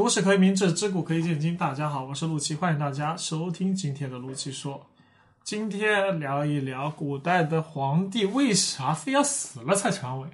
都市可以明智，知古可以鉴今。大家好，我是陆琪，欢迎大家收听今天的陆琪说。今天聊一聊古代的皇帝为啥非要死了才传位？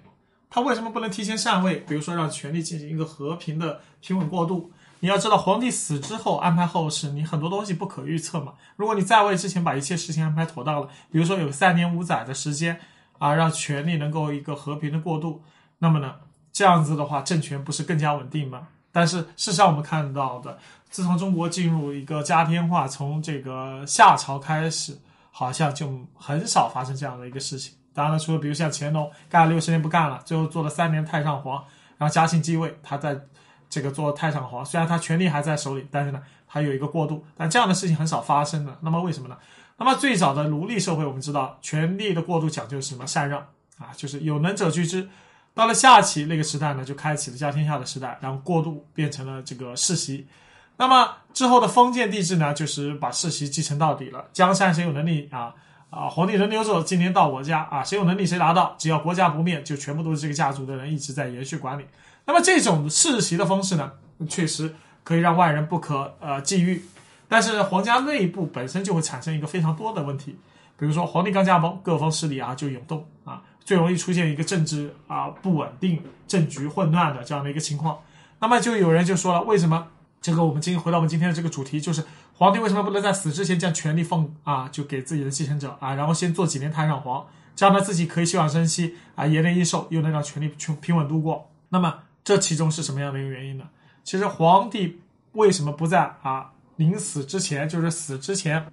他为什么不能提前禅位？比如说让权力进行一个和平的平稳过渡。你要知道，皇帝死之后安排后事，你很多东西不可预测嘛。如果你在位之前把一切事情安排妥当了，比如说有三年五载的时间啊，让权力能够一个和平的过渡，那么呢，这样子的话，政权不是更加稳定吗？但是事实上，我们看到的，自从中国进入一个家天化，从这个夏朝开始，好像就很少发生这样的一个事情。当然了，除了比如像乾隆干了六十年不干了，最后做了三年太上皇，然后嘉庆继位，他在这个做太上皇，虽然他权力还在手里，但是呢，他有一个过渡。但这样的事情很少发生的。那么为什么呢？那么最早的奴隶社会，我们知道权力的过渡讲究是什么？禅让啊，就是有能者居之。到了夏启那个时代呢，就开启了家天下的时代，然后过渡变成了这个世袭。那么之后的封建帝制呢，就是把世袭继承到底了。江山谁有能力啊啊，皇帝轮流走，今年到我家啊，谁有能力谁拿到，只要国家不灭，就全部都是这个家族的人一直在延续管理。那么这种世袭的方式呢，确实可以让外人不可呃觊觎，但是皇家内部本身就会产生一个非常多的问题，比如说皇帝刚驾崩，各方势力啊就涌动啊。最容易出现一个政治啊不稳定、政局混乱的这样的一个情况。那么就有人就说了，为什么这个我们今回到我们今天的这个主题，就是皇帝为什么不能在死之前将权力放啊，就给自己的继承者啊，然后先做几年太上皇，这样呢自己可以休养生息啊，延年益寿，又能让权力平平稳度过。那么这其中是什么样的一个原因呢？其实皇帝为什么不在啊临死之前，就是死之前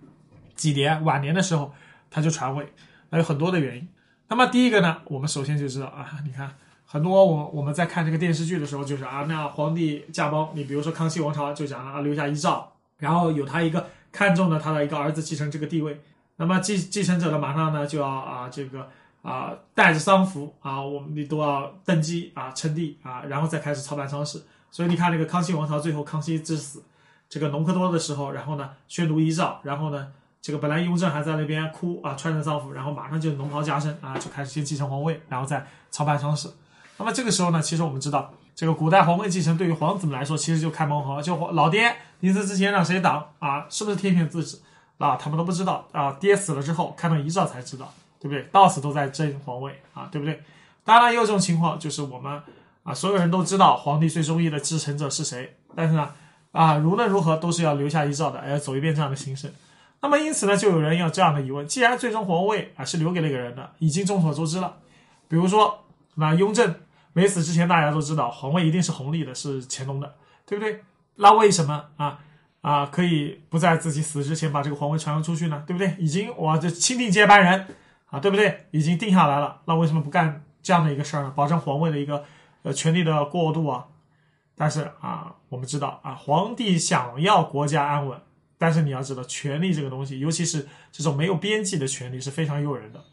几年晚年的时候他就传位？那有很多的原因。那么第一个呢，我们首先就知道啊，你看很多我我们在看这个电视剧的时候，就是啊，那皇帝驾崩，你比如说康熙王朝就讲了啊，留下遗诏，然后有他一个看中的他的一个儿子继承这个地位，那么继继承者呢，马上呢就要啊这个啊带着丧服啊，我们你都要登基啊称帝啊，然后再开始操办丧事。所以你看那个康熙王朝最后康熙之死，这个隆科多的时候，然后呢宣读遗诏，然后呢。这个本来雍正还在那边哭啊，穿着丧服，然后马上就龙袍加身啊，就开始先继承皇位，然后再操办丧事。那么这个时候呢，其实我们知道，这个古代皇位继承对于皇子们来说，其实就开盲盒，就老爹临死之前让谁挡啊，是不是天选之子啊？他们都不知道啊，爹死了之后看到遗诏才知道，对不对？到死都在争皇位啊，对不对？当然也有这种情况，就是我们啊，所有人都知道皇帝最中意的继承者是谁，但是呢，啊，无论如何都是要留下遗诏的，要走一遍这样的形式。那么因此呢，就有人有这样的疑问：既然最终皇位啊是留给那个人的，已经众所周知了。比如说，那雍正没死之前，大家都知道皇位一定是弘历的，是乾隆的，对不对？那为什么啊啊可以不在自己死之前把这个皇位传扬出去呢？对不对？已经我这钦定接班人啊，对不对？已经定下来了，那为什么不干这样的一个事儿呢？保证皇位的一个呃权力的过渡啊？但是啊，我们知道啊，皇帝想要国家安稳。但是你要知道，权力这个东西，尤其是这种没有边际的权利，是非常诱人的。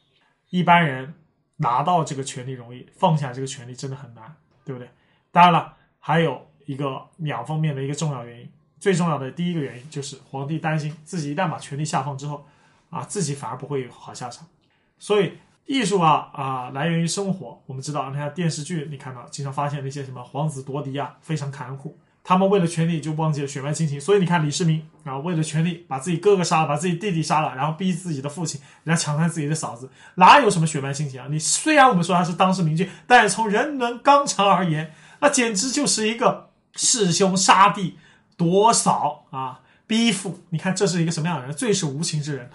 一般人拿到这个权利容易，放下这个权利真的很难，对不对？当然了，还有一个两方面的一个重要原因。最重要的第一个原因就是皇帝担心自己一旦把权力下放之后，啊，自己反而不会有好下场。所以艺术啊啊，来源于生活。我们知道，你看电视剧，你看到经常发现那些什么皇子夺嫡啊，非常残酷。他们为了权力就忘记了血脉亲情，所以你看李世民啊，为了权力把自己哥哥杀了，把自己弟弟杀了，然后逼自己的父亲，然后抢占自己的嫂子，哪有什么血脉亲情啊？你虽然我们说他是当世明君，但是从人伦纲常而言，那简直就是一个弑兄杀弟、夺嫂啊、逼父。你看这是一个什么样的人？最是无情之人？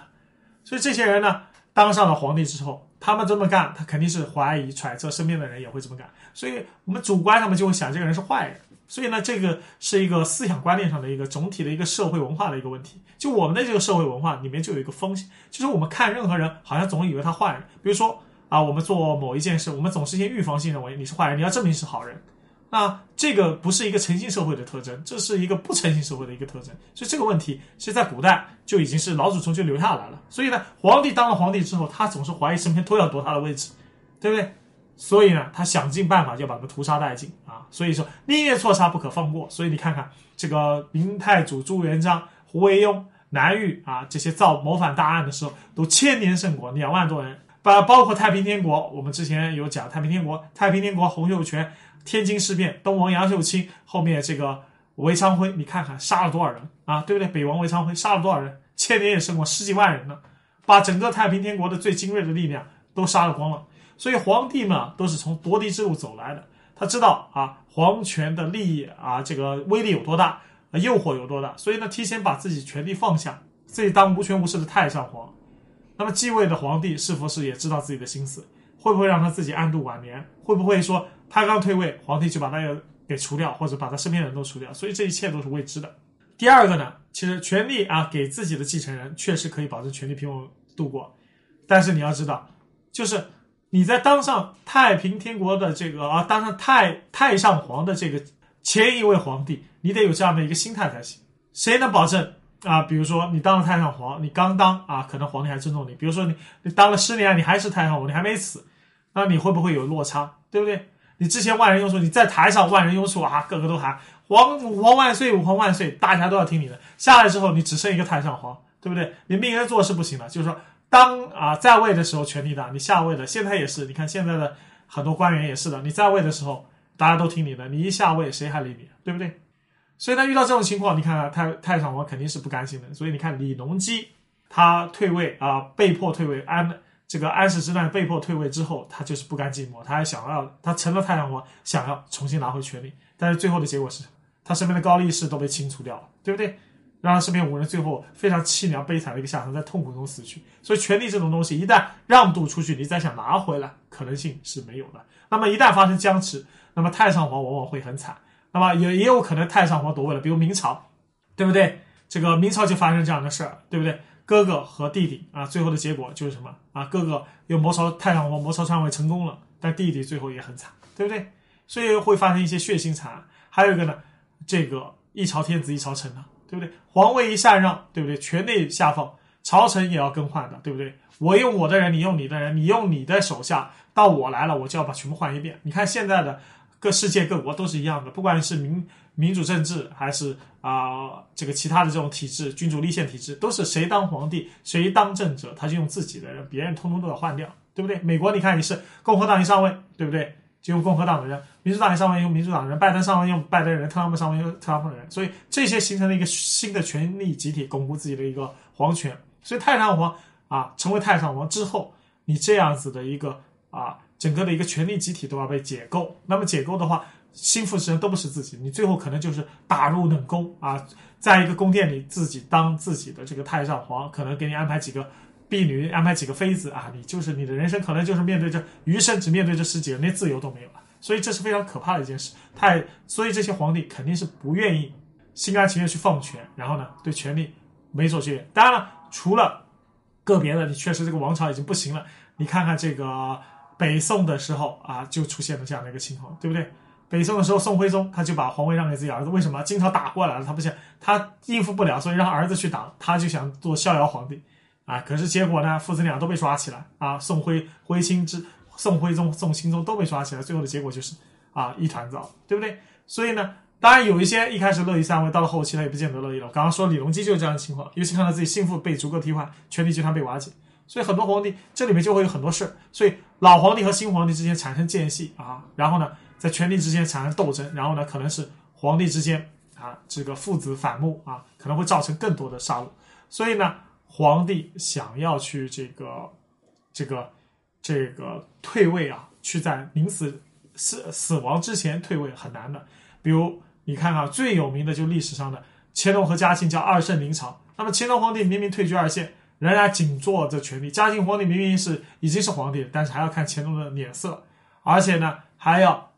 所以这些人呢，当上了皇帝之后，他们这么干，他肯定是怀疑、揣测，身边的人也会这么干，所以我们主观上面就会想，这个人是坏人。所以呢，这个是一个思想观念上的一个总体的一个社会文化的一个问题。就我们的这个社会文化里面就有一个风险，就是我们看任何人好像总以为他坏人。比如说啊，我们做某一件事，我们总是先预防性认为你是坏人，你要证明是好人。那这个不是一个诚信社会的特征，这是一个不诚信社会的一个特征。所以这个问题其实在古代就已经是老祖宗就留下来了。所以呢，皇帝当了皇帝之后，他总是怀疑身边都要夺他的位置，对不对？所以呢，他想尽办法就把他们屠杀殆尽啊！所以说宁愿错杀不可放过。所以你看看这个明太祖朱元璋、胡惟庸、南狱啊，这些造谋反大案的时候，都千年圣果，两万多人。把包括太平天国，我们之前有讲太平天国，太平天国洪秀全、天津事变、东王杨秀清，后面这个韦昌辉，你看看杀了多少人啊，对不对？北王韦昌辉杀了多少人？千年也胜过十几万人呢，把整个太平天国的最精锐的力量都杀了光了。所以皇帝嘛，都是从夺嫡之路走来的，他知道啊，皇权的利益啊，这个威力有多大，诱惑有多大，所以呢，提前把自己权力放下，自己当无权无势的太上皇。那么继位的皇帝是否是也知道自己的心思？会不会让他自己安度晚年？会不会说他刚退位，皇帝就把他给除掉，或者把他身边人都除掉？所以这一切都是未知的。第二个呢，其实权力啊，给自己的继承人确实可以保证权力平稳度过，但是你要知道，就是你在当上太平天国的这个啊，当上太太上皇的这个前一位皇帝，你得有这样的一个心态才行。谁能保证啊？比如说你当了太上皇，你刚当啊，可能皇帝还尊重你。比如说你你当了十年，你还是太上皇，你还没死，那你会不会有落差？对不对？你之前万人拥簇，你在台上万人拥簇啊，个个都喊。皇武皇万岁，武皇万岁，大家都要听你的。下来之后，你只剩一个太上皇，对不对？你命人做事不行了。就是说，当啊在位的时候权力大，你下位了，现在也是。你看现在的很多官员也是的，你在位的时候大家都听你的，你一下位谁还理你，对不对？所以他遇到这种情况，你看太太上皇肯定是不甘心的。所以你看李隆基他退位啊，被迫退位，安这个安史之乱被迫退位之后，他就是不甘寂寞，他还想要他成了太上皇，想要重新拿回权力，但是最后的结果是。他身边的高力士都被清除掉了，对不对？让他身边五人最后非常凄凉悲惨的一个下场，在痛苦中死去。所以权力这种东西，一旦让渡出去，你再想拿回来，可能性是没有的。那么一旦发生僵持，那么太上皇往往会很惨。那么也也有可能太上皇夺位了，比如明朝，对不对？这个明朝就发生这样的事儿，对不对？哥哥和弟弟啊，最后的结果就是什么啊？哥哥又谋朝太上皇谋朝篡位成功了，但弟弟最后也很惨，对不对？所以会发生一些血腥惨案。还有一个呢？这个一朝天子一朝臣呢，对不对？皇位一禅让，对不对？权力下放，朝臣也要更换的，对不对？我用我的人，你用你的人，你用你的手下，到我来了，我就要把全部换一遍。你看现在的各世界各国都是一样的，不管是民民主政治，还是啊这个其他的这种体制，君主立宪体制，都是谁当皇帝，谁当政者，他就用自己的人，别人通通都要换掉，对不对？美国你看你是共和党一上位，对不对？就用共和党的人，民主党人上位用民主党人，拜登上位用拜登人，特朗普上位用特朗普的人，所以这些形成了一个新的权力集体，巩固自己的一个皇权。所以太上皇啊，成为太上皇之后，你这样子的一个啊，整个的一个权力集体都要被解构。那么解构的话，心腹之人都不是自己，你最后可能就是打入冷宫啊，在一个宫殿里自己当自己的这个太上皇，可能给你安排几个婢女，安排几个妃子啊，你就是你的人生可能就是面对着余生只面对这十几人，连自由都没有了。所以这是非常可怕的一件事，太所以这些皇帝肯定是不愿意心甘情愿去放权，然后呢对权力没所学。当然了，除了个别的，你确实这个王朝已经不行了。你看看这个北宋的时候啊，就出现了这样的一个情况，对不对？北宋的时候，宋徽宗他就把皇位让给自己儿子，为什么？金朝打过来了，他不想他应付不了，所以让儿子去打，他就想做逍遥皇帝啊。可是结果呢，父子俩都被抓起来啊，宋徽徽钦之。宋徽宗、宋钦宗都被抓起来，最后的结果就是啊一团糟，对不对？所以呢，当然有一些一开始乐意上位，到了后期他也不见得乐意了。刚刚说李隆基就是这样的情况，尤其看到自己心腹被逐个替换，权力集团被瓦解，所以很多皇帝这里面就会有很多事儿。所以老皇帝和新皇帝之间产生间隙啊，然后呢，在权力之间产生斗争，然后呢，可能是皇帝之间啊这个父子反目啊，可能会造成更多的杀戮。所以呢，皇帝想要去这个这个。这个退位啊，去在临死死死亡之前退位很难的。比如你看啊，最有名的就历史上的乾隆和嘉庆叫二圣临朝。那么乾隆皇帝明明退居二线，仍然紧坐着权力；嘉庆皇帝明明是已经是皇帝，但是还要看乾隆的脸色，而且呢还要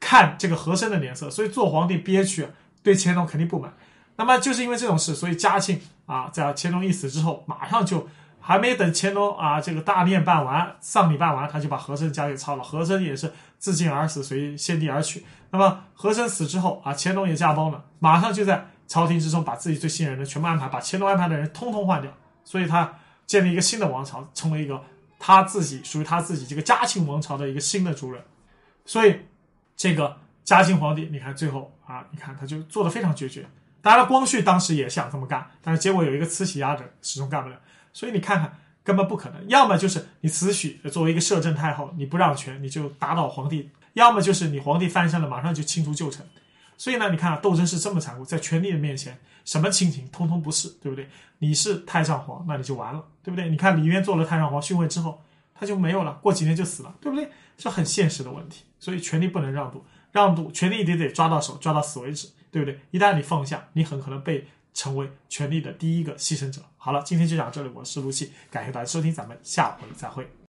看这个和珅的脸色，所以做皇帝憋屈，对乾隆肯定不满。那么就是因为这种事，所以嘉庆啊，在乾隆一死之后，马上就。还没等乾隆啊，这个大殿办完，丧礼办完，他就把和珅家给抄了。和珅也是自尽而死，随先帝而去。那么和珅死之后啊，乾隆也驾崩了，马上就在朝廷之中把自己最信任的全部安排，把乾隆安排的人通通换掉。所以他建立一个新的王朝，成为一个他自己属于他自己这个嘉庆王朝的一个新的主人。所以这个嘉庆皇帝，你看最后啊，你看他就做的非常决绝。当然，光绪当时也想这么干，但是结果有一个慈禧压着，始终干不了。所以你看看，根本不可能。要么就是你慈禧作为一个摄政太后，你不让权，你就打倒皇帝；要么就是你皇帝翻身了，马上就清除旧臣。所以呢，你看啊，斗争是这么残酷，在权力的面前，什么亲情通通不是，对不对？你是太上皇，那你就完了，对不对？你看李渊做了太上皇逊位之后，他就没有了，过几年就死了，对不对？这很现实的问题。所以权力不能让渡，让渡权力得得抓到手，抓到死为止，对不对？一旦你放下，你很可能被成为权力的第一个牺牲者。好了，今天就讲到这里，我是陆西，感谢大家收听，咱们下回再会。